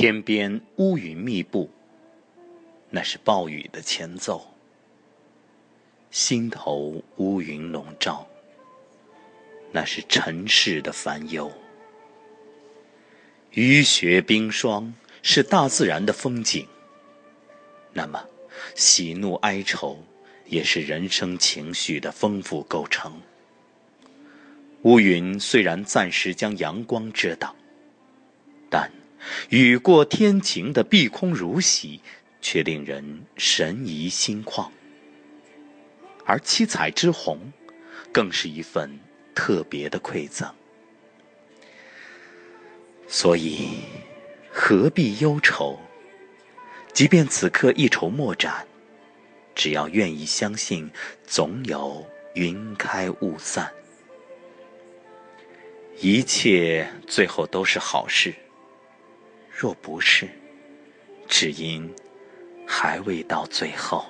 天边乌云密布，那是暴雨的前奏；心头乌云笼罩，那是尘世的烦忧。雨雪冰霜是大自然的风景，那么喜怒哀愁也是人生情绪的丰富构成。乌云虽然暂时将阳光遮挡，雨过天晴的碧空如洗，却令人神怡心旷。而七彩之红，更是一份特别的馈赠。所以，何必忧愁？即便此刻一筹莫展，只要愿意相信，总有云开雾散。一切最后都是好事。若不是，只因还未到最后。